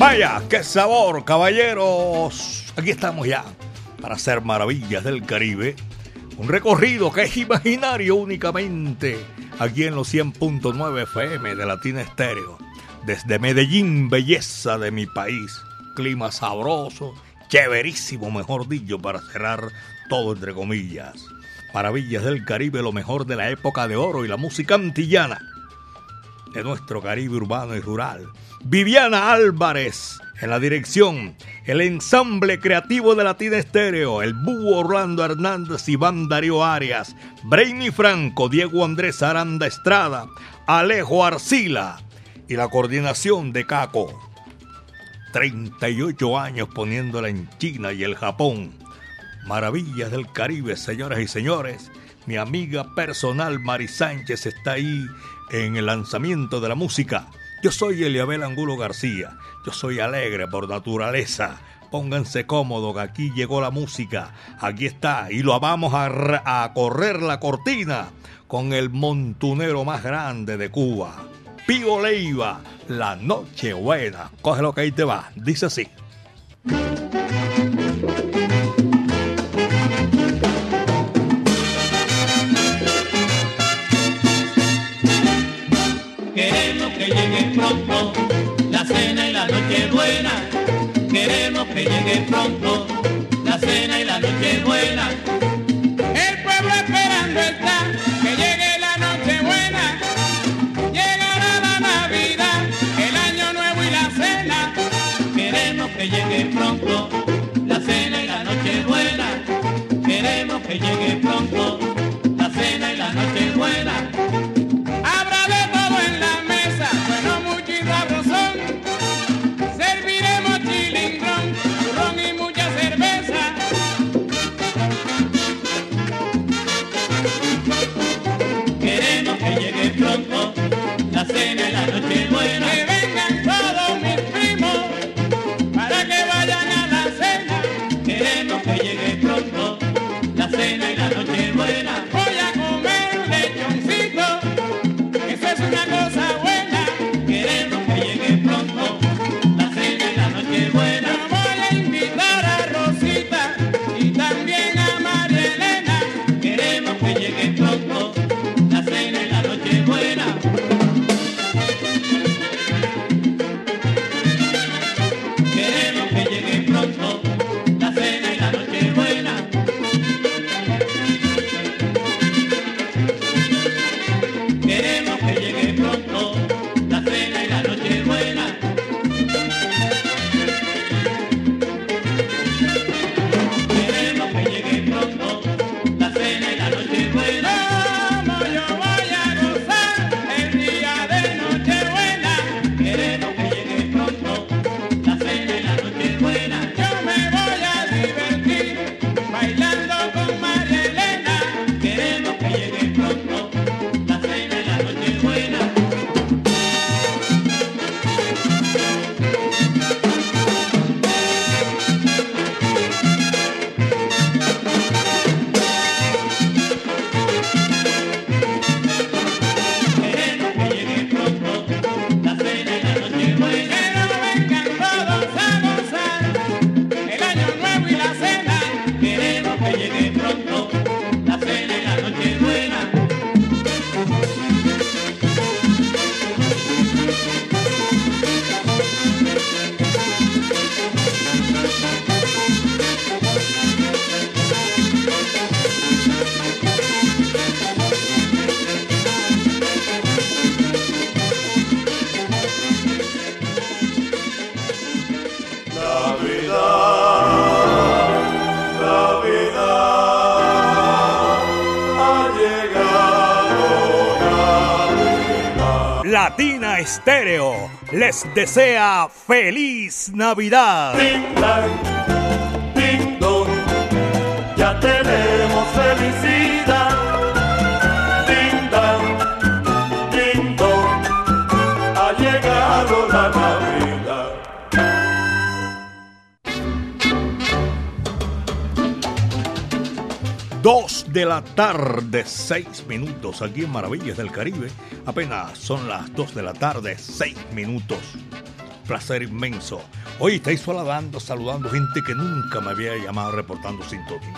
Vaya, qué sabor, caballeros. Aquí estamos ya para hacer maravillas del Caribe. Un recorrido que es imaginario únicamente aquí en los 100.9 FM de Latina Estéreo. Desde Medellín, belleza de mi país. Clima sabroso, chéverísimo, mejor dicho, para cerrar todo entre comillas. Maravillas del Caribe, lo mejor de la época de oro y la música antillana de nuestro Caribe urbano y rural. Viviana Álvarez en la dirección, el ensamble creativo de Latina Estéreo, el Búho Orlando Hernández, Iván Darío Arias, Brainy Franco, Diego Andrés Aranda Estrada, Alejo Arcila y la coordinación de Caco. 38 años poniéndola en China y el Japón. Maravillas del Caribe, señoras y señores. Mi amiga personal Mari Sánchez está ahí en el lanzamiento de la música. Yo soy Eliabel Angulo García. Yo soy alegre por naturaleza. Pónganse cómodos que aquí llegó la música. Aquí está. Y lo vamos a, a correr la cortina con el montunero más grande de Cuba. Pío Leiva, la noche buena. Coge lo que ahí te va. Dice así. Pronto la cena y la noche buena. Queremos que llegue pronto la cena y la noche buena. Les desea feliz Navidad. ya tenemos felicidad. ha llegado la Navidad. Dos de la tarde, seis minutos aquí en Maravillas del Caribe. Apenas son las dos de la tarde, seis minutos. Placer inmenso. Hoy estáis saludando, saludando gente que nunca me había llamado reportando sintonía.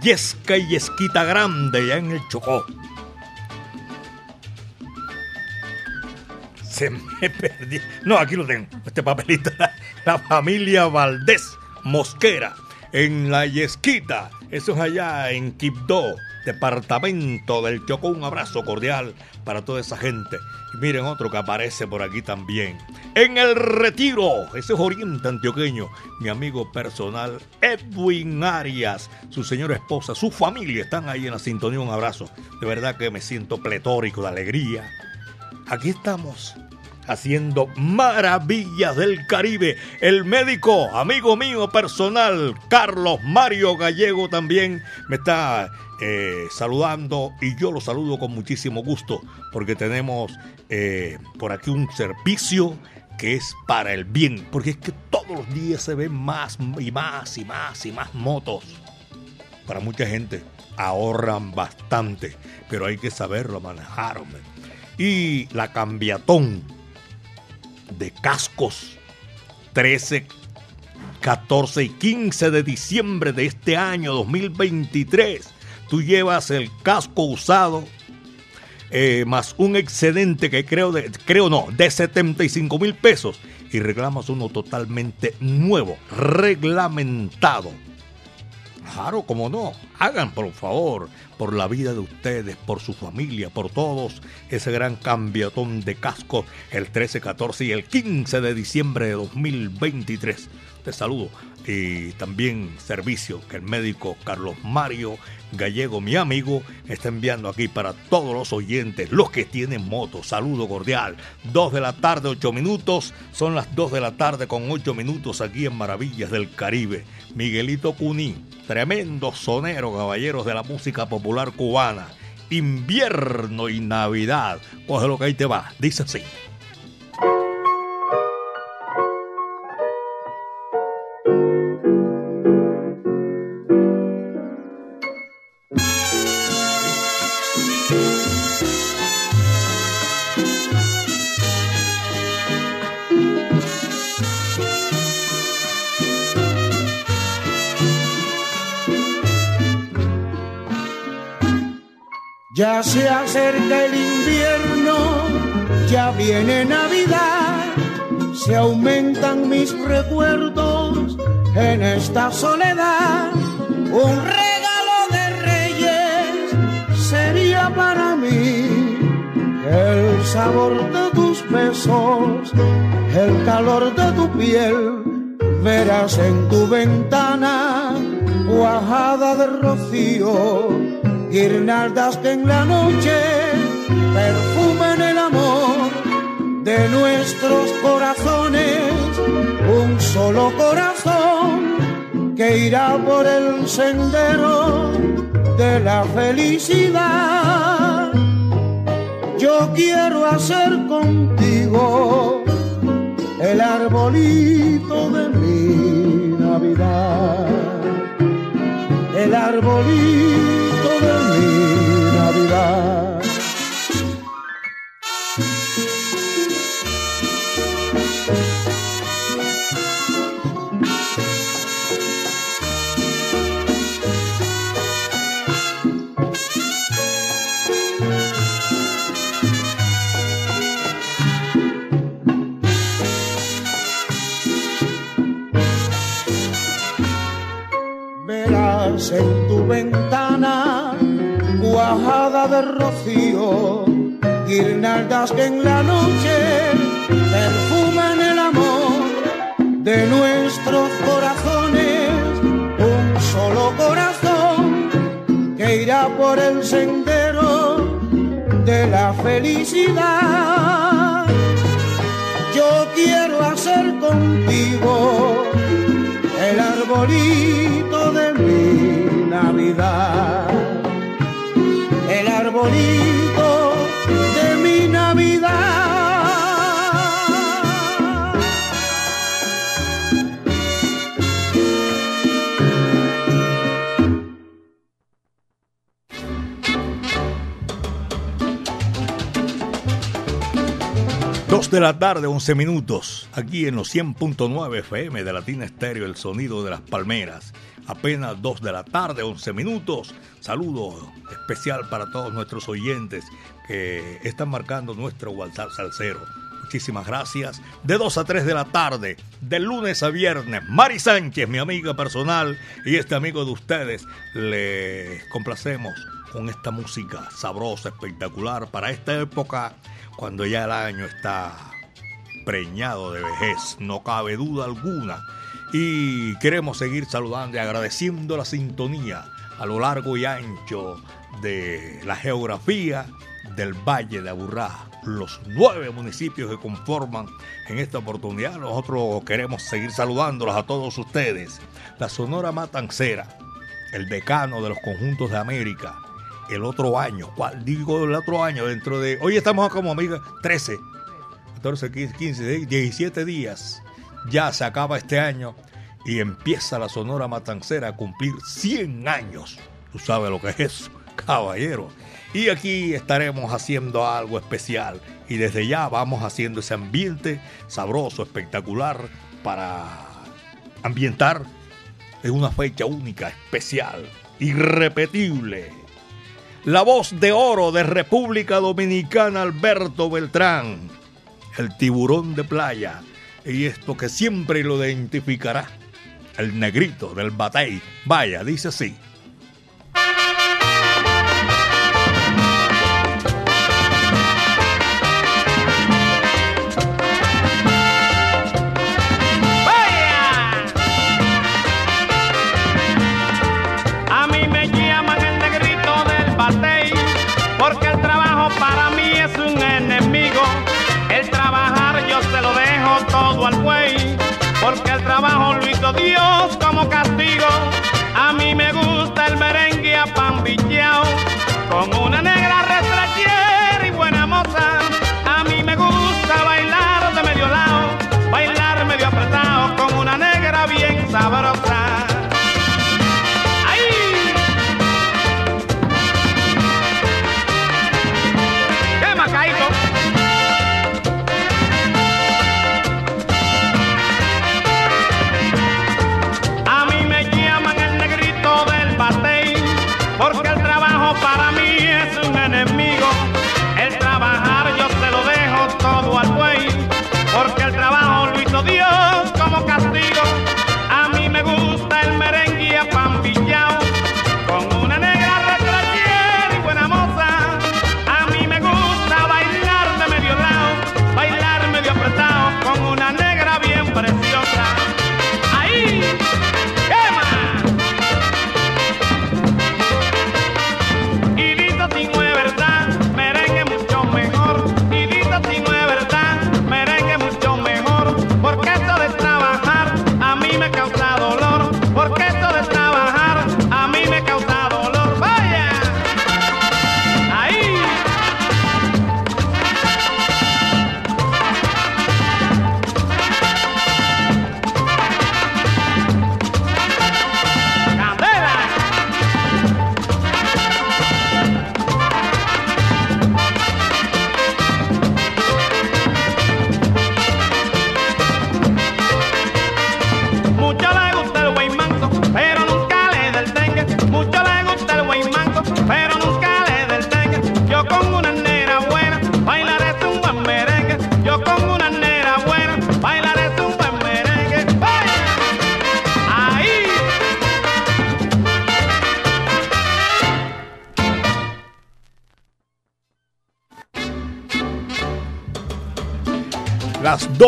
Yesca y Yesquita Grande, ya en el Chocó. Se me perdió. No, aquí lo tengo. Este papelito. La familia Valdés Mosquera en la Yesquita. Eso es allá en Quibdó, departamento del Chocó. Un abrazo cordial para toda esa gente. Y miren otro que aparece por aquí también. En el Retiro, ese es Oriente Antioqueño, mi amigo personal Edwin Arias, su señora esposa, su familia están ahí en la sintonía. Un abrazo. De verdad que me siento pletórico de alegría. Aquí estamos haciendo maravillas del Caribe. El médico, amigo mío personal, Carlos Mario Gallego también me está eh, saludando y yo lo saludo con muchísimo gusto porque tenemos eh, por aquí un servicio que es para el bien, porque es que todos los días se ven más y más y más y más motos. Para mucha gente ahorran bastante, pero hay que saberlo manejar. Y la cambiatón de cascos 13, 14 y 15 de diciembre de este año 2023. Tú llevas el casco usado eh, más un excedente que creo, de, creo no, de 75 mil pesos y reclamas uno totalmente nuevo, reglamentado. Claro, como no, hagan por favor, por la vida de ustedes, por su familia, por todos, ese gran cambiatón de casco el 13, 14 y el 15 de diciembre de 2023. Te saludo y también servicio que el médico Carlos Mario Gallego, mi amigo, está enviando aquí para todos los oyentes, los que tienen moto. Saludo cordial. 2 de la tarde, 8 minutos. Son las 2 de la tarde con 8 minutos aquí en Maravillas del Caribe. Miguelito Cuní, tremendo sonero, caballeros de la música popular cubana. Invierno y Navidad. Coge lo que ahí te va. Dice así. Recuerdos en esta soledad. Un regalo de reyes sería para mí el sabor de tus besos, el calor de tu piel. Verás en tu ventana cuajada de rocío guirnaldas que en la noche perfumen el amor de nuestros corazones, un solo corazón que irá por el sendero de la felicidad. Yo quiero hacer contigo el arbolito de mi Navidad, el arbolito de mi Navidad. En tu ventana cuajada de rocío, guirnaldas que en la noche perfuman el amor de nuestros corazones, un solo corazón que irá por el sendero de la felicidad. yo quiero hacer contigo el arbolito de mi Navidad. El arbolito de la tarde, 11 minutos, aquí en los 100.9 FM de Latina Estéreo, el sonido de las palmeras. Apenas 2 de la tarde, 11 minutos. Saludo especial para todos nuestros oyentes que están marcando nuestro WhatsApp salsero. Muchísimas gracias. De 2 a 3 de la tarde, de lunes a viernes, Mari Sánchez, mi amiga personal y este amigo de ustedes, les complacemos con esta música sabrosa, espectacular para esta época cuando ya el año está preñado de vejez, no cabe duda alguna. Y queremos seguir saludando y agradeciendo la sintonía a lo largo y ancho de la geografía del Valle de Aburrá, los nueve municipios que conforman en esta oportunidad. Nosotros queremos seguir saludándolos a todos ustedes. La Sonora Matancera, el decano de los conjuntos de América, el otro año. ¿Cuál? Digo el otro año, dentro de. Hoy estamos como amigas 13, 14, 15, 15, 17 días. Ya se acaba este año y empieza la Sonora Matancera a cumplir 100 años. Tú sabes lo que es eso, caballero. Y aquí estaremos haciendo algo especial. Y desde ya vamos haciendo ese ambiente sabroso, espectacular, para ambientar en una fecha única, especial, irrepetible. La voz de oro de República Dominicana, Alberto Beltrán, el tiburón de playa, y esto que siempre lo identificará, el negrito del batey. Vaya, dice así.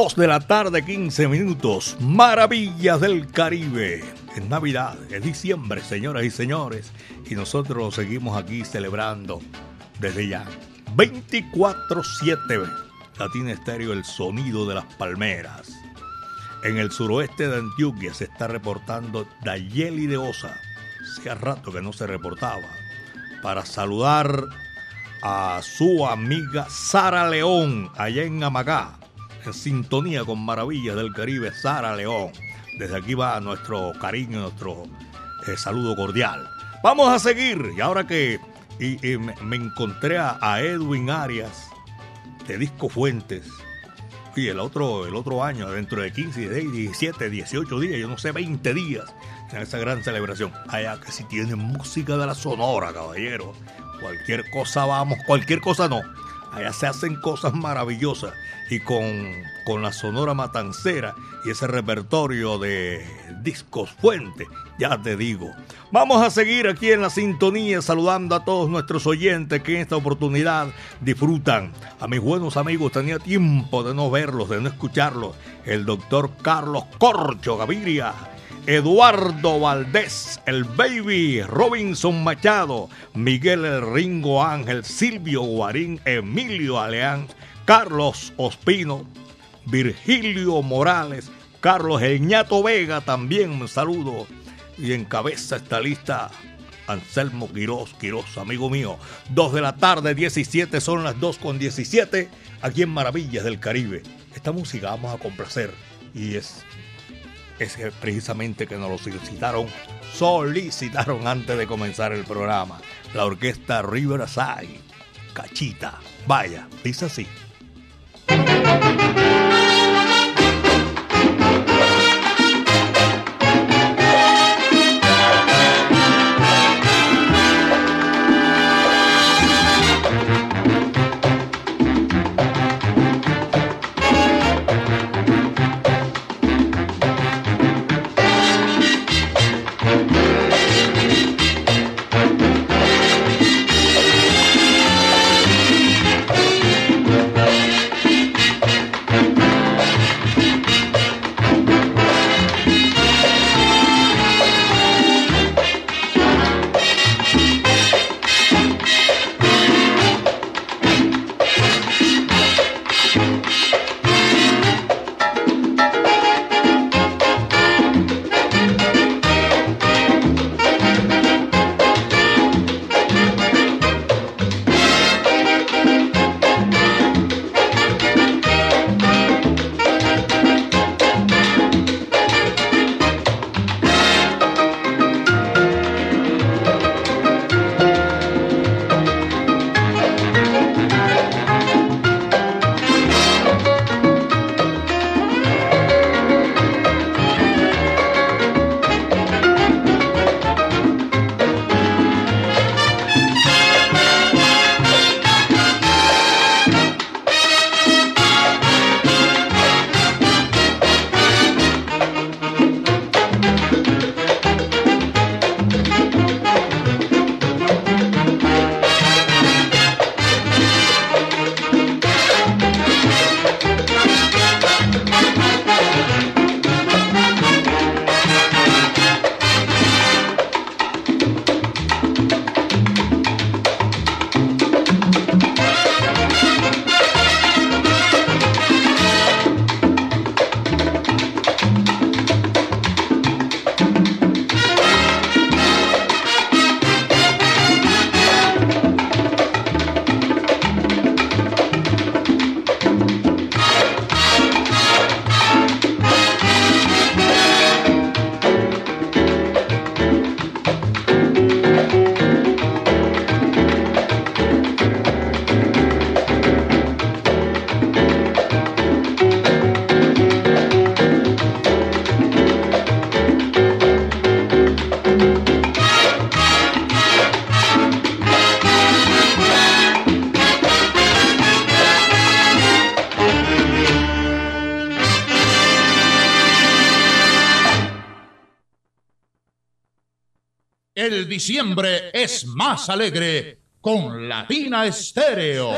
2 de la tarde, 15 minutos. Maravillas del Caribe. Es Navidad, es diciembre, señoras y señores. Y nosotros seguimos aquí celebrando desde ya. 24-7. Latina Estéreo el sonido de las palmeras. En el suroeste de Antioquia se está reportando Dayeli de Osa. Hacía rato que no se reportaba. Para saludar a su amiga Sara León, allá en Amagá, en sintonía con Maravillas del Caribe, Sara León. Desde aquí va nuestro cariño, nuestro eh, saludo cordial. Vamos a seguir, y ahora que y, y me, encontré a, a Edwin Arias de Disco Fuentes. Y el otro, el otro año, dentro de 15, 16, 17, 18 días, yo no sé, 20 días, en esa gran celebración. Allá que si tienen música de la Sonora, caballero. Cualquier cosa vamos, cualquier cosa no. Allá se hacen cosas maravillosas. Y con, con la Sonora Matancera y ese repertorio de discos fuente, ya te digo. Vamos a seguir aquí en la sintonía saludando a todos nuestros oyentes que en esta oportunidad disfrutan. A mis buenos amigos tenía tiempo de no verlos, de no escucharlos. El doctor Carlos Corcho Gaviria. Eduardo Valdés, el Baby, Robinson Machado, Miguel El Ringo Ángel, Silvio Guarín, Emilio Aleán, Carlos Ospino, Virgilio Morales, Carlos Eñato Vega, también un saludo. Y encabeza esta lista Anselmo Quirós, Quirós, amigo mío. Dos de la tarde, 17, son las 2 con 17, aquí en Maravillas del Caribe. Esta música vamos a complacer y es es que precisamente que nos lo solicitaron, solicitaron antes de comenzar el programa. La orquesta Riverside, Cachita. Vaya, dice así. Diciembre es más alegre con Latina Estéreo.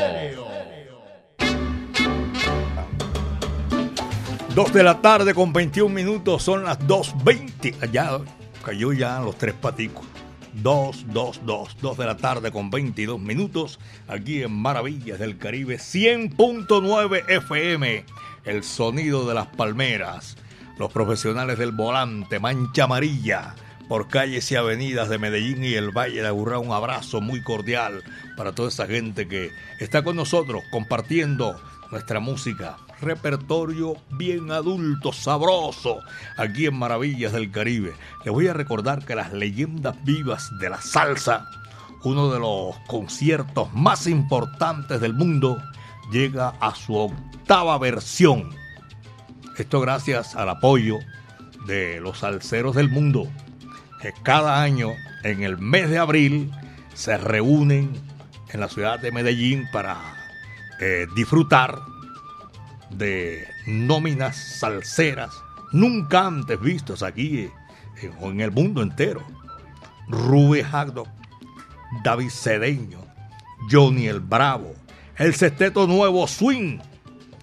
Dos de la tarde con 21 minutos, son las 2.20. Allá cayó ya los tres paticos. 222, 2 de la tarde con 22 minutos, aquí en Maravillas del Caribe, 100.9 FM, el sonido de las palmeras, los profesionales del volante, mancha amarilla, por calles y avenidas de Medellín y el Valle de Aburrá, un abrazo muy cordial para toda esa gente que está con nosotros compartiendo nuestra música, repertorio bien adulto, sabroso, aquí en Maravillas del Caribe. Les voy a recordar que las leyendas vivas de la salsa, uno de los conciertos más importantes del mundo, llega a su octava versión. Esto gracias al apoyo de los salseros del mundo, cada año, en el mes de abril, se reúnen en la ciudad de Medellín para eh, disfrutar de nóminas salseras nunca antes vistos aquí eh, o en el mundo entero. Rubén Hagdo, David Cedeño, Johnny el Bravo, el sexteto nuevo Swing,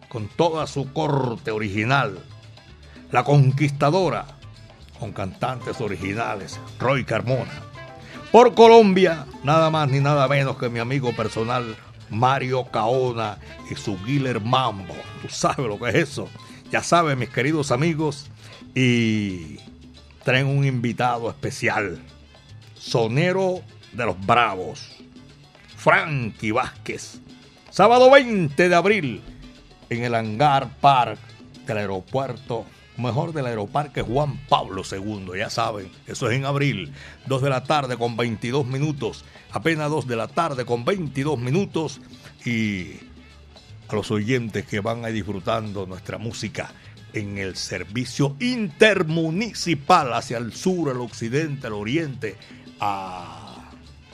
con toda su corte original, La Conquistadora, con cantantes originales, Roy Carmona. Por Colombia, nada más ni nada menos que mi amigo personal Mario Caona y su Guiller Mambo. Tú sabes lo que es eso. Ya saben, mis queridos amigos. Y traen un invitado especial. Sonero de los Bravos. Frankie Vázquez. Sábado 20 de abril en el Hangar Park del aeropuerto mejor del aeroparque Juan Pablo II, ya saben, eso es en abril, 2 de la tarde con 22 minutos, apenas 2 de la tarde con 22 minutos y a los oyentes que van a ir disfrutando nuestra música en el servicio intermunicipal hacia el sur, al occidente, al oriente, a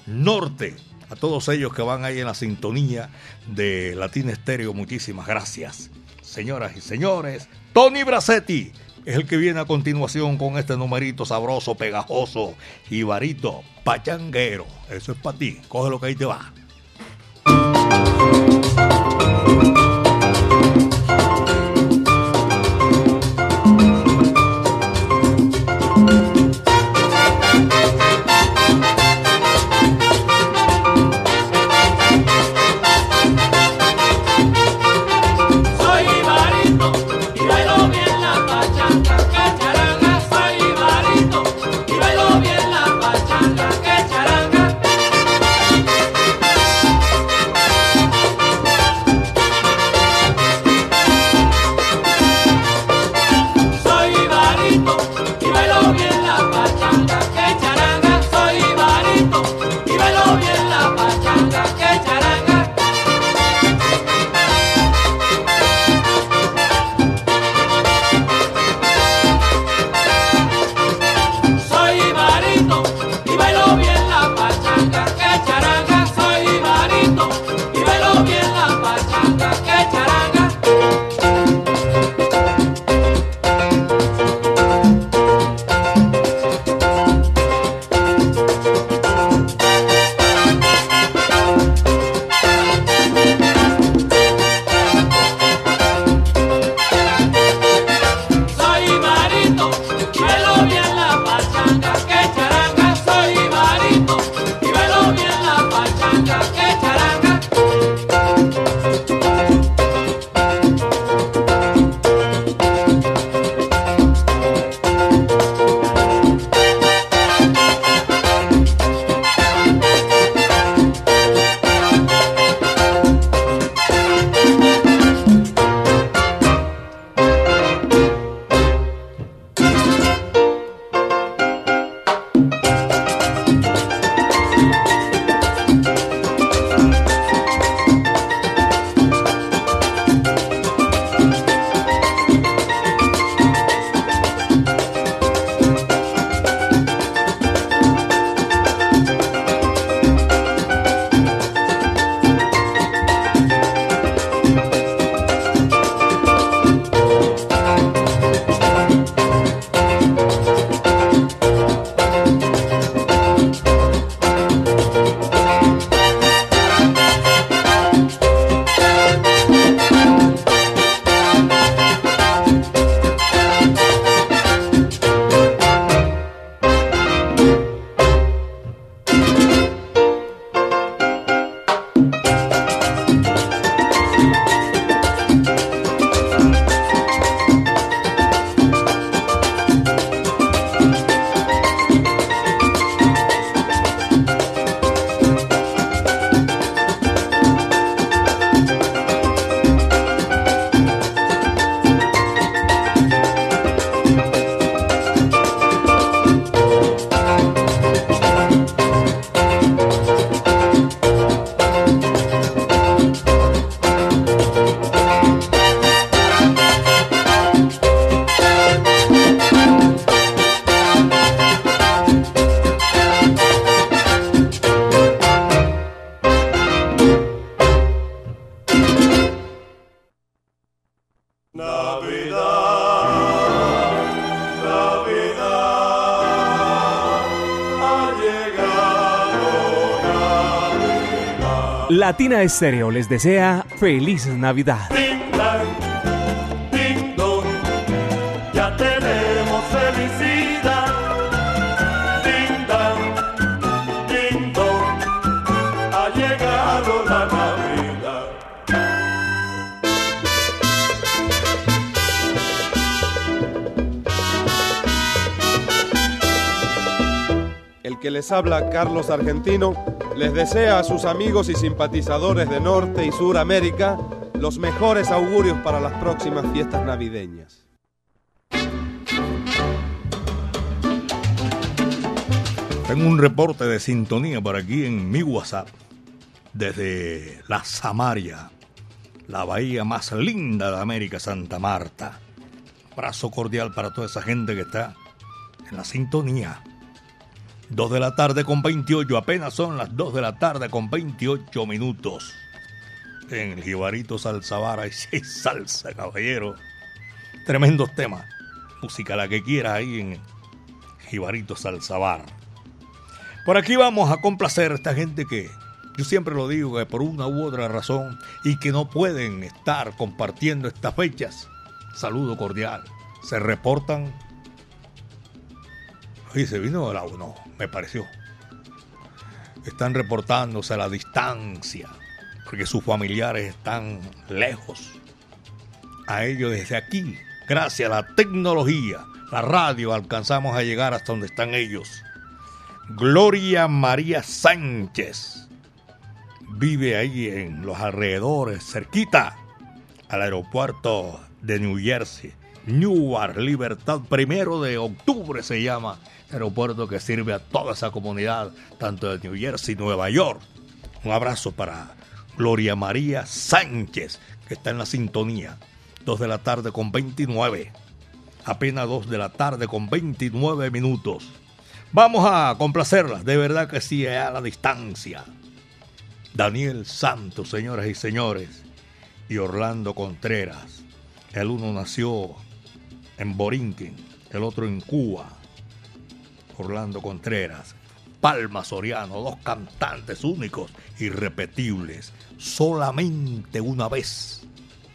norte, a todos ellos que van ahí en la sintonía de Latina Estéreo, muchísimas gracias. Señoras y señores, Tony Bracetti es el que viene a continuación con este numerito sabroso, pegajoso, y varito, pachanguero. Eso es para ti, coge lo que ahí te va. Estéreo les desea feliz Navidad. Ding dong, ya tenemos felicidad. Ding dong, ha llegado la Navidad. El que les habla, Carlos Argentino, les desea a sus amigos y simpatizadores de Norte y Sur América los mejores augurios para las próximas fiestas navideñas. Tengo un reporte de sintonía por aquí en mi WhatsApp desde la Samaria, la bahía más linda de América, Santa Marta. Abrazo cordial para toda esa gente que está en la sintonía. 2 de la tarde con 28, apenas son las 2 de la tarde con 28 minutos. En el Jibarito Salsa hay seis salsa, caballero. Tremendos temas. Música la que quiera ahí en Jibarito Salsabar. Por aquí vamos a complacer a esta gente que yo siempre lo digo que por una u otra razón y que no pueden estar compartiendo estas fechas. Saludo cordial. Se reportan. Oye, se vino la uno, me pareció. Están reportándose a la distancia porque sus familiares están lejos. A ellos desde aquí, gracias a la tecnología, la radio, alcanzamos a llegar hasta donde están ellos. Gloria María Sánchez vive ahí en los alrededores, cerquita al aeropuerto de New Jersey. Newark, Libertad, primero de octubre se llama, aeropuerto que sirve a toda esa comunidad, tanto de New Jersey, Nueva York. Un abrazo para Gloria María Sánchez, que está en la sintonía. 2 de la tarde con 29. Apenas 2 de la tarde con 29 minutos. Vamos a complacerlas, de verdad que sí, a la distancia. Daniel Santos, señoras y señores, y Orlando Contreras. El uno nació en Borinquen, el otro en Cuba. Orlando Contreras, Palma Soriano, dos cantantes únicos, irrepetibles. Solamente una vez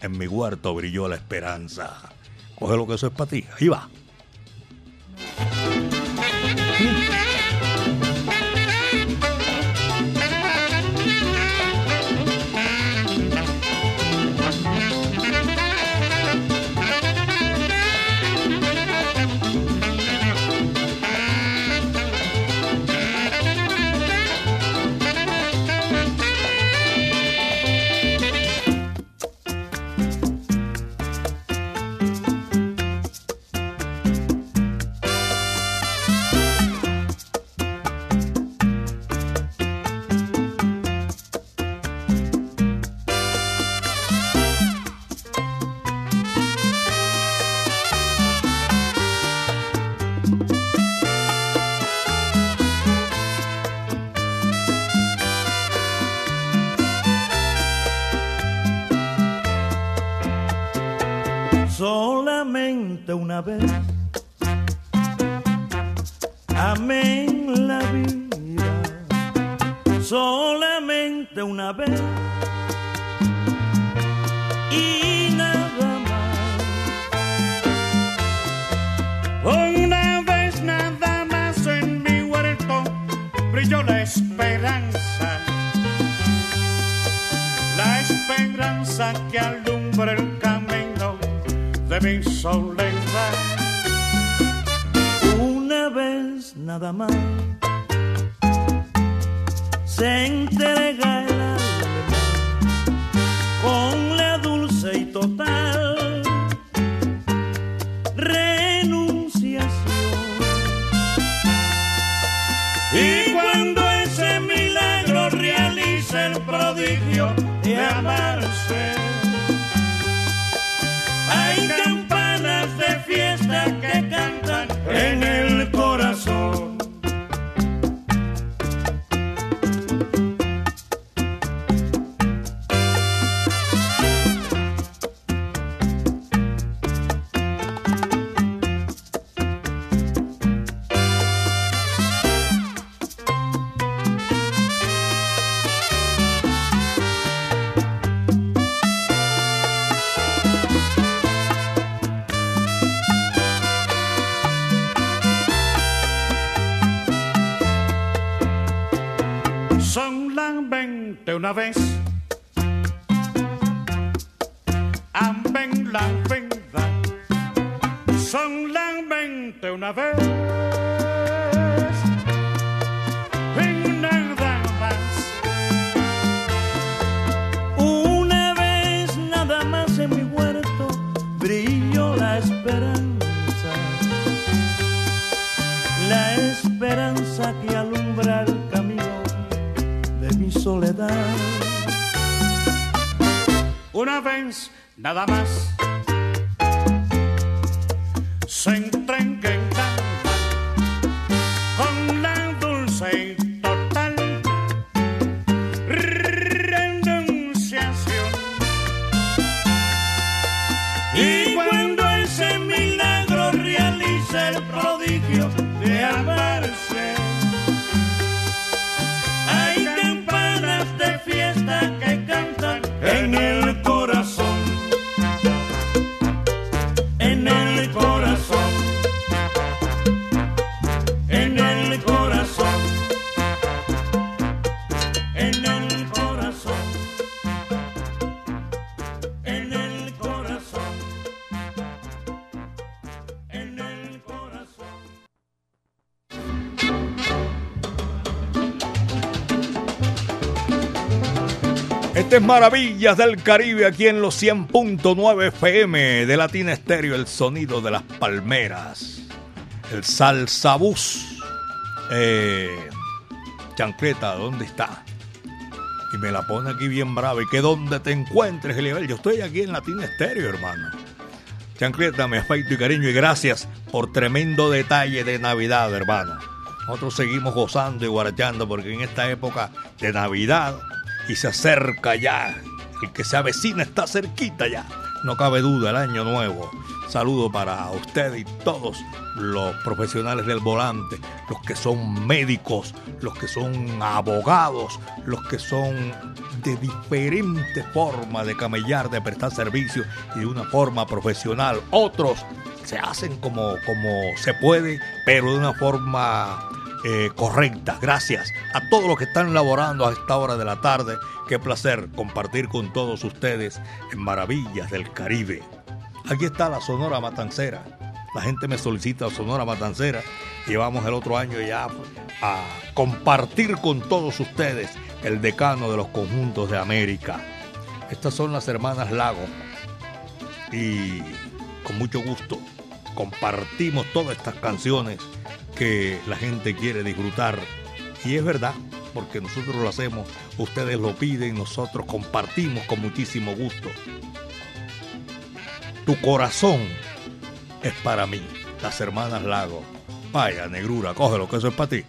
en mi huerto brilló la esperanza. Coge lo que eso es para ti, ahí va. Maravillas del Caribe aquí en los 100.9 FM de Latina Estéreo, el sonido de las palmeras. El salsabús. Eh, chancleta, ¿dónde está? Y me la pone aquí bien brava. Y que donde te encuentres, Eliabel. Yo estoy aquí en Latina Estéreo, hermano. Chancleta, me afecto y cariño y gracias por tremendo detalle de Navidad, hermano. Nosotros seguimos gozando y guarachando porque en esta época de Navidad y se acerca ya, el que se avecina está cerquita ya. No cabe duda, el año nuevo. Saludo para usted y todos los profesionales del volante, los que son médicos, los que son abogados, los que son de diferentes formas de camellar, de prestar servicio y de una forma profesional. Otros se hacen como, como se puede, pero de una forma eh, correcta. Gracias a todos los que están laborando a esta hora de la tarde. Qué placer compartir con todos ustedes en Maravillas del Caribe. Aquí está la Sonora Matancera. La gente me solicita Sonora Matancera. Y vamos el otro año ya a compartir con todos ustedes el decano de los conjuntos de América. Estas son las hermanas Lago. Y con mucho gusto compartimos todas estas canciones que la gente quiere disfrutar. Y es verdad, porque nosotros lo hacemos, ustedes lo piden, nosotros compartimos con muchísimo gusto. Tu corazón es para mí, las hermanas Lago. Vaya, negrura, cógelo, que eso es para ti.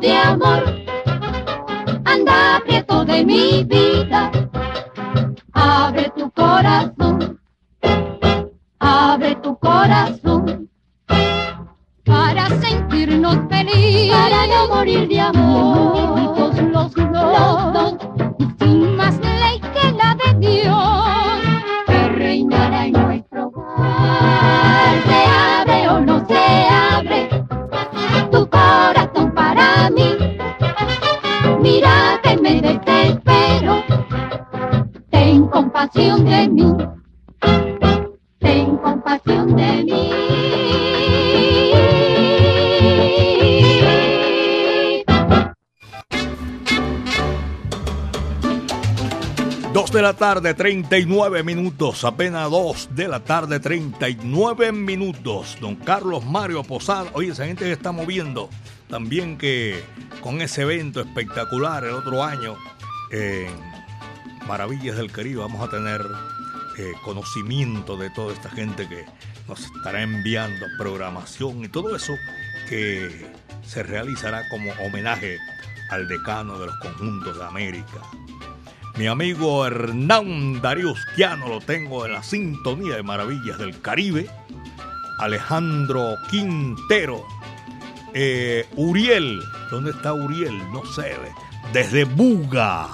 De amor. Anda aprieto de mi vida. Tarde, 39 minutos. Apenas dos de la tarde, 39 minutos. Don Carlos Mario Posada. Oye, esa gente que está moviendo. También que con ese evento espectacular el otro año en Maravillas del Caribe vamos a tener eh, conocimiento de toda esta gente que nos estará enviando programación y todo eso que se realizará como homenaje al decano de los conjuntos de América. Mi amigo Hernán Darío Quiano lo tengo en la sintonía de Maravillas del Caribe. Alejandro Quintero. Eh, Uriel. ¿Dónde está Uriel? No ve. Desde Buga,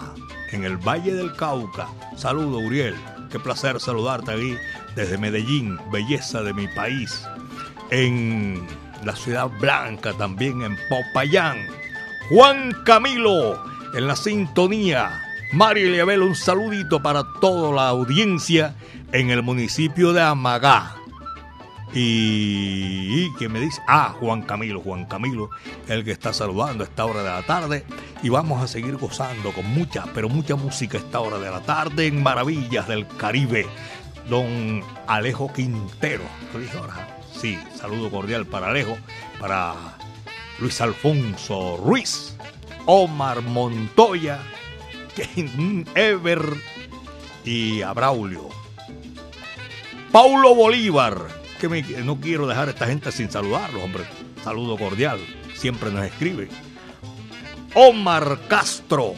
en el Valle del Cauca. Saludo, Uriel. Qué placer saludarte aquí desde Medellín, belleza de mi país. En la Ciudad Blanca, también en Popayán. Juan Camilo, en la sintonía. Mario Eliabel, un saludito para toda la audiencia en el municipio de Amagá. Y, y que me dice, ah, Juan Camilo, Juan Camilo, el que está saludando a esta hora de la tarde. Y vamos a seguir gozando con mucha, pero mucha música a esta hora de la tarde en Maravillas del Caribe. Don Alejo Quintero. Sí, saludo cordial para Alejo, para Luis Alfonso Ruiz, Omar Montoya, Ever y a Braulio. Paulo Bolívar, que me- no quiero dejar a esta gente sin saludarlos, hombre. Saludo cordial, siempre nos escribe. Omar Castro,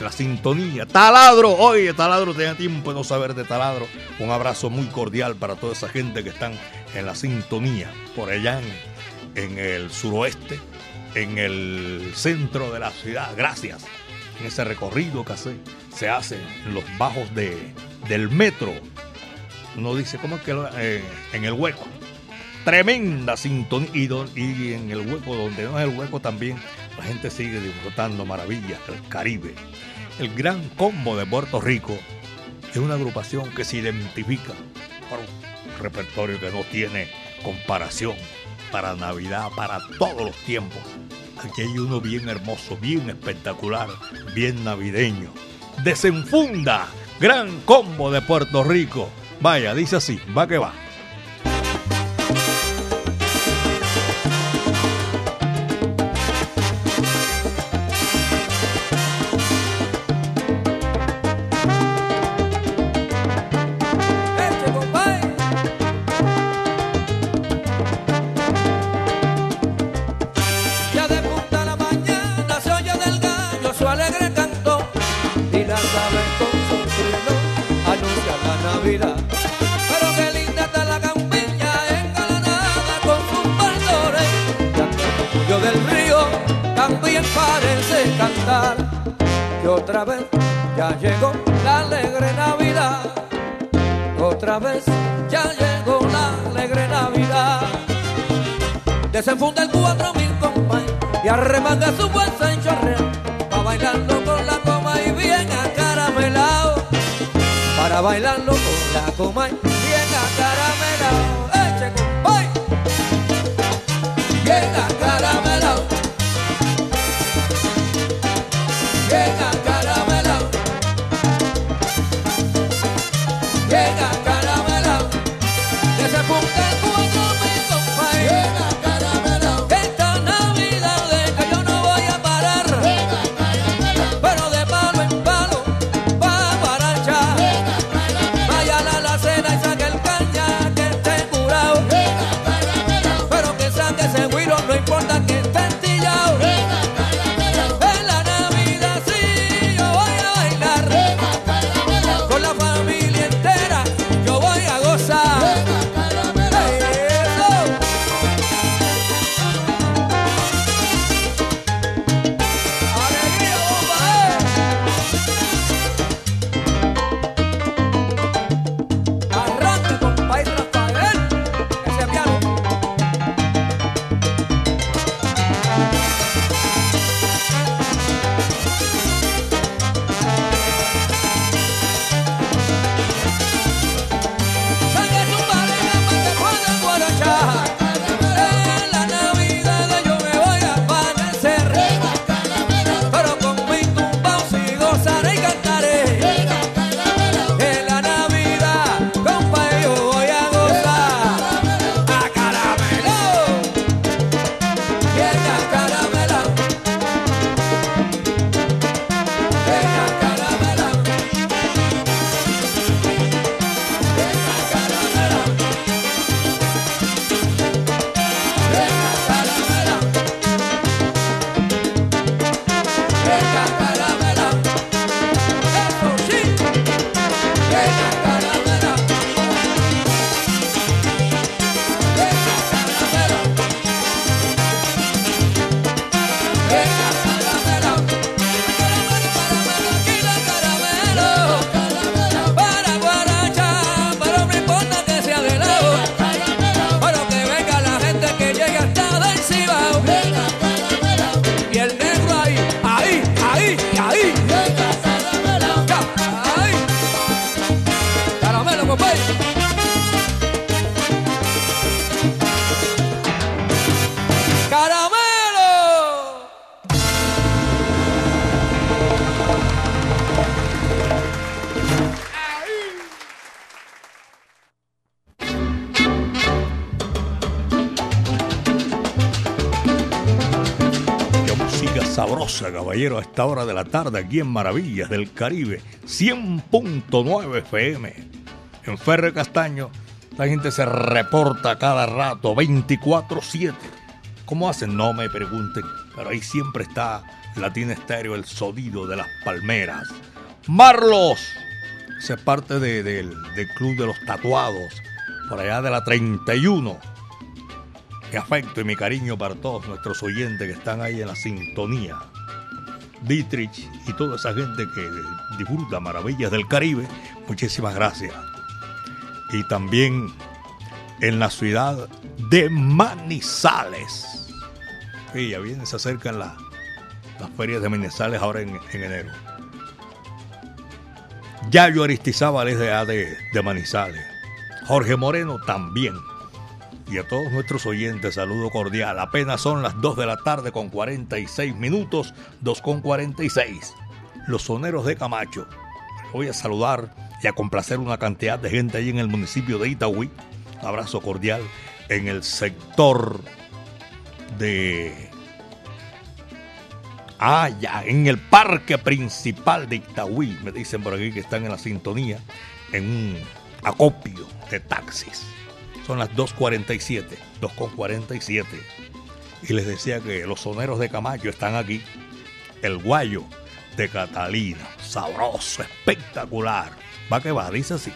la sintonía. Taladro, oye, Taladro tenía tiempo de no saber de Taladro. Un abrazo muy cordial para toda esa gente que están en la sintonía, por allá en el suroeste, en el centro de la ciudad. Gracias. En ese recorrido que se, se hace en los bajos de, del metro. Uno dice, ¿cómo es que eh, en el hueco? Tremenda sintonía. Y en el hueco, donde no es el hueco también, la gente sigue disfrutando maravillas del Caribe. El Gran Combo de Puerto Rico es una agrupación que se identifica por un repertorio que no tiene comparación para Navidad, para todos los tiempos. Aquí hay uno bien hermoso, bien espectacular, bien navideño. Desenfunda, Gran Combo de Puerto Rico. Vaya, dice así, va que va. Otra vez ya llegó la alegre Navidad. Otra vez ya llegó la alegre Navidad. Desenfunda el cuatro mil compay y arremanga su fuerza en chorrea. Pa' bailarlo con la coma y bien acaramelao. Para bailarlo con la coma y caballero, a esta hora de la tarde aquí en Maravillas del Caribe, 100.9 FM. En Ferre Castaño, la gente se reporta cada rato, 24-7. ¿Cómo hacen? No me pregunten, pero ahí siempre está Latina Estéreo, el sonido de las palmeras. Marlos, es parte de- del, del Club de los Tatuados, por allá de la 31. Mi afecto y mi cariño para todos nuestros oyentes que están ahí en la sintonía. Dietrich y toda esa gente que disfruta maravillas del Caribe, muchísimas gracias. Y también en la ciudad de Manizales. Sí, ya viene, se acercan la- las ferias de Manizales ahora en, en enero. Yayo Aristizábal es de, de, de Manizales. Jorge Moreno también. Y a todos nuestros oyentes, saludo cordial. Apenas son las 2 de la tarde con 46 minutos, 2 con 46. Los soneros de Camacho. Voy a saludar y a complacer una cantidad de gente ahí en el municipio de Itagüí. Abrazo cordial en el sector de... Ah, ya, en el parque principal de Itagüí. Me dicen por aquí que están en la sintonía, en un acopio de taxis. Son las 2.47, 2.47. Y les decía que los soneros de Camacho están aquí. El guayo de Catalina. Sabroso, espectacular. Va que va, dice así.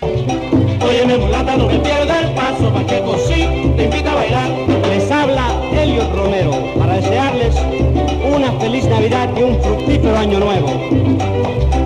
Óyeme mulata, no me el paso, pa' que te invita a bailar. Les habla Elliot Romero para desearles una feliz Navidad y un fructífero año nuevo.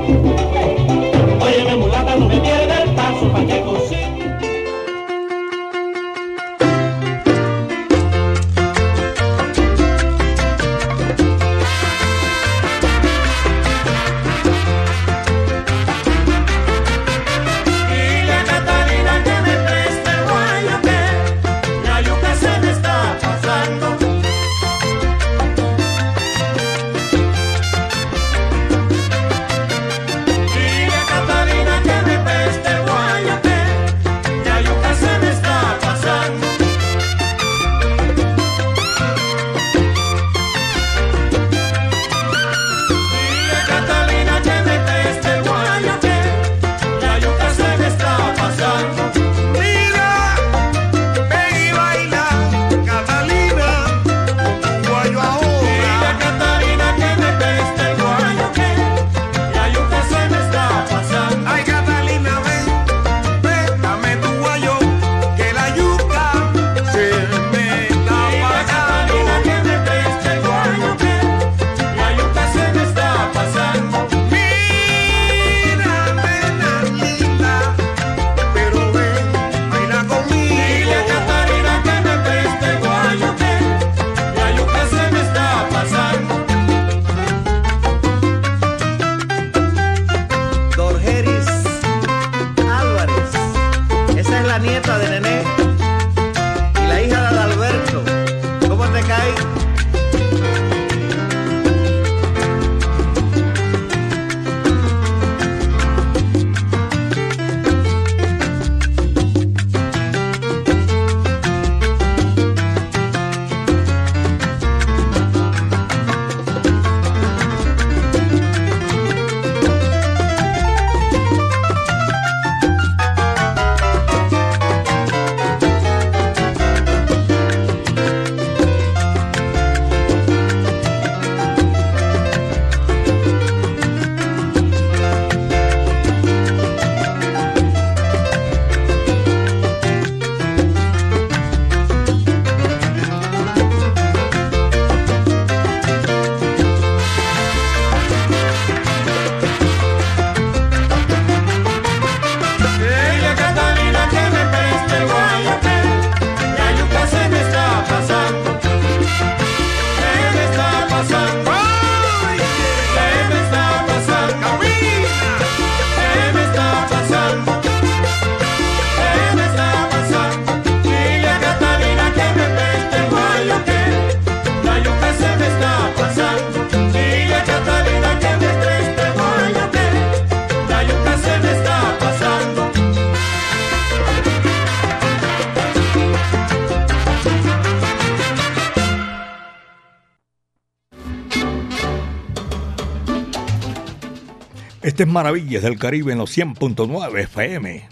Este es Maravillas del Caribe en los 100.9 FM.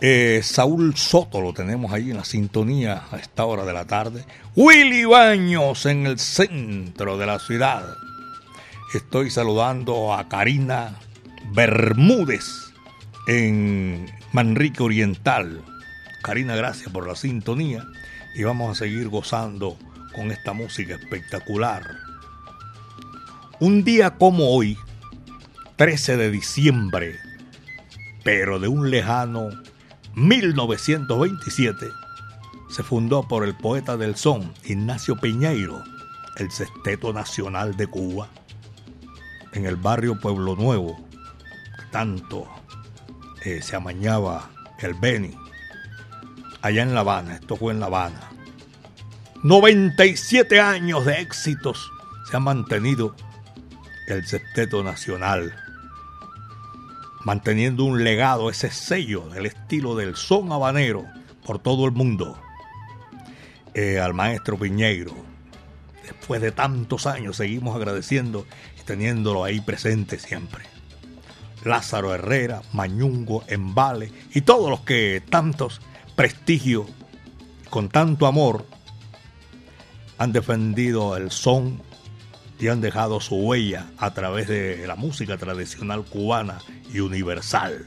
Eh, Saúl Soto lo tenemos ahí en la sintonía a esta hora de la tarde. Willy Baños en el centro de la ciudad. Estoy saludando a Karina Bermúdez en Manrique Oriental. Karina, gracias por la sintonía y vamos a seguir gozando con esta música espectacular. Un día como hoy, 13 de diciembre, pero de un lejano 1927, se fundó por el poeta del son Ignacio Piñeiro el Sexteto Nacional de Cuba en el barrio Pueblo Nuevo, tanto eh, se amañaba el Beni, allá en La Habana, esto fue en La Habana. 97 años de éxitos se ha mantenido el Sexteto Nacional, manteniendo un legado, ese sello del estilo del son habanero por todo el mundo. Eh, al maestro Piñeiro, después de tantos años, seguimos agradeciendo y teniéndolo ahí presente siempre. Lázaro Herrera, Mañungo, Embale y todos los que tantos prestigio, con tanto amor, han defendido el son y han dejado su huella a través de la música tradicional cubana y universal.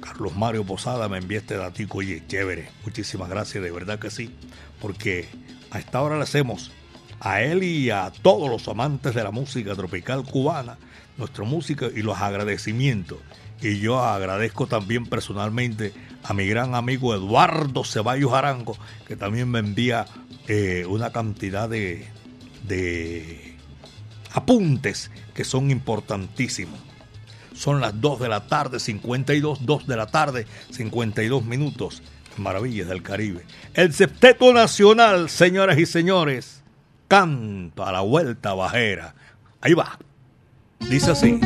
Carlos Mario Posada me envía este datico, oye, chévere, muchísimas gracias, de verdad que sí, porque a esta hora le hacemos a él y a todos los amantes de la música tropical cubana nuestra música y los agradecimientos. Y yo agradezco también personalmente a mi gran amigo Eduardo Ceballos Arango, que también me envía eh, una cantidad de, de apuntes que son importantísimos. Son las 2 de la tarde, 52, 2 de la tarde, 52 minutos. Maravillas del Caribe. El Septeto Nacional, señoras y señores, canta la vuelta bajera. Ahí va. Dice así.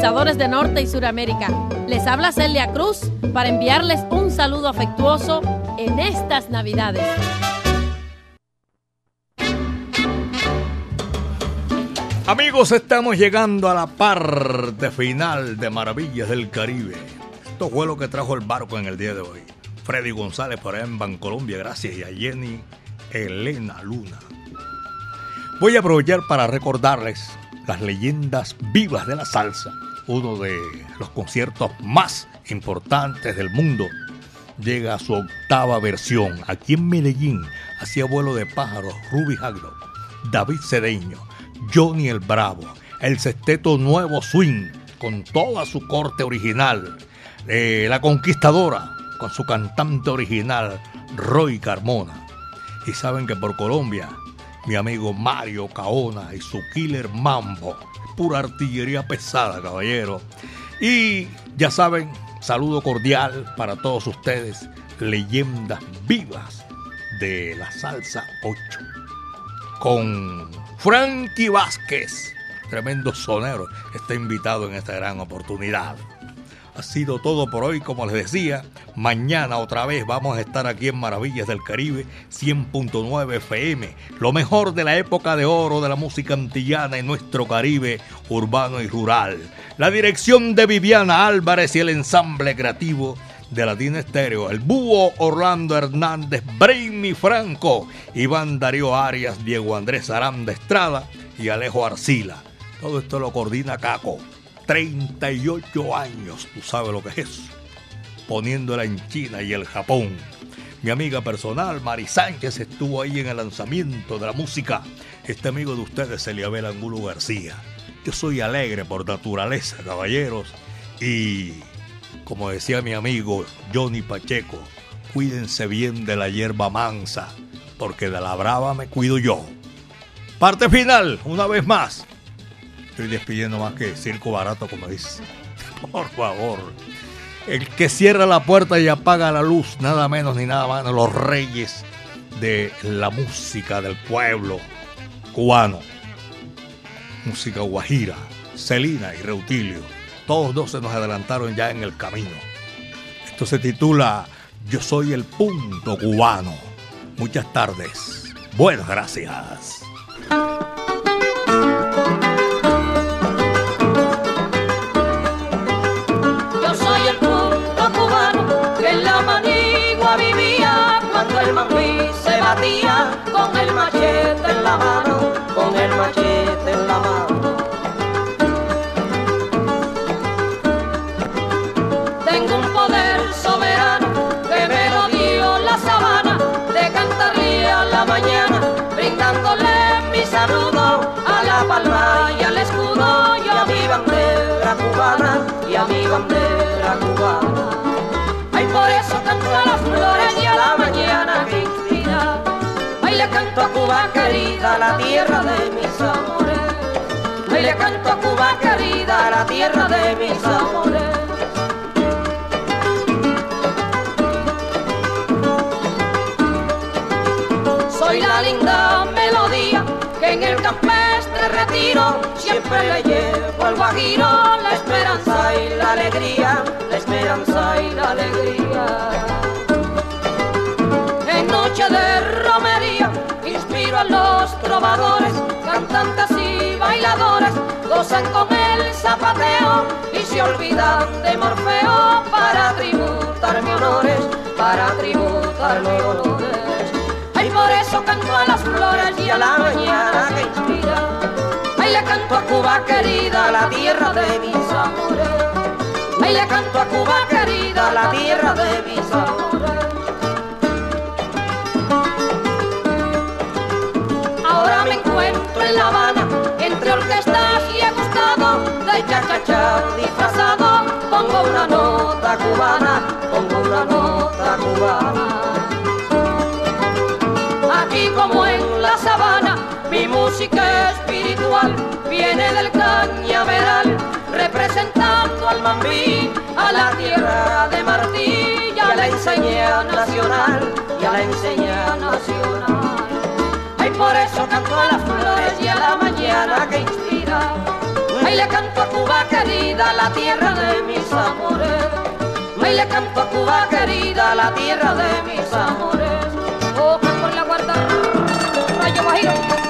De Norte y Suramérica. Les habla Celia Cruz para enviarles un saludo afectuoso en estas Navidades. Amigos, estamos llegando a la parte final de Maravillas del Caribe. Esto fue lo que trajo el barco en el día de hoy. Freddy González por allá en Bancolombia, gracias, y a Jenny Elena Luna. Voy a aprovechar para recordarles las leyendas vivas de la salsa, uno de los conciertos más importantes del mundo. Llega a su octava versión. Aquí en Medellín hacía vuelo de pájaros Ruby Hagdo, David Cedeño, Johnny el Bravo, el sexteto Nuevo Swing, con toda su corte original, eh, La Conquistadora, con su cantante original, Roy Carmona. Y saben que por Colombia, mi amigo Mario Caona y su killer Mambo, pura artillería pesada, caballero. Y ya saben, saludo cordial para todos ustedes, leyendas vivas de la salsa 8. Con Frankie Vázquez, tremendo sonero, está invitado en esta gran oportunidad. Ha sido todo por hoy, como les decía. Mañana otra vez vamos a estar aquí en Maravillas del Caribe 100.9 FM. Lo mejor de la época de oro de la música antillana en nuestro Caribe urbano y rural. La dirección de Viviana Álvarez y el ensamble creativo de Latina Estéreo, el búho Orlando Hernández, Brainy Franco, Iván Darío Arias, Diego Andrés Aranda Estrada y Alejo Arcila. Todo esto lo coordina Caco. 38 años, tú sabes lo que es. Poniéndola en China y el Japón. Mi amiga personal, Mari Sánchez, estuvo ahí en el lanzamiento de la música. Este amigo de ustedes, Eliabel Angulo García. Yo soy alegre por naturaleza, caballeros. Y como decía mi amigo Johnny Pacheco, cuídense bien de la hierba mansa, porque de la brava me cuido yo. Parte final, una vez más. Estoy despidiendo más que circo barato, como dice. Por favor. El que cierra la puerta y apaga la luz, nada menos ni nada menos, los reyes de la música del pueblo cubano. Música guajira, Celina y Reutilio. Todos dos se nos adelantaron ya en el camino. Esto se titula Yo soy el punto cubano. Muchas tardes. Buenas gracias. Batía con el machete en la mano, Cuba querida, la tierra de mis amores. Ay, le canto a Cuba querida, la tierra de mis amores. Soy la linda melodía que en el campestre retiro siempre le llevo al guajiro la esperanza y la alegría, la esperanza y la alegría. A los trovadores, cantantes y bailadores, gozan con el zapateo y se olvidan de Morfeo para tributarme honores, para tributarme honores. Ay, por eso canto a las flores y a la mañana que inspira. Ay, le canto a Cuba querida, la tierra de mis amores. Ay, le canto a Cuba querida, la tierra de mis amores. La Habana, entre orquestas y he gustado de cha-cha-cha disfrazado. Pongo una nota cubana, pongo una nota cubana. Aquí como en la sabana, mi música espiritual viene del cañaveral, representando al mambí, a la tierra de Martí y a la enseña nacional, y a la enseña nacional. Ay, por eso canto a las flores y a la mañana que inspira. Me le canto a Cuba querida, la tierra de mis amores. Me le canto a Cuba querida, la tierra de mis amores. Coge por la guarda, rayo guajiro.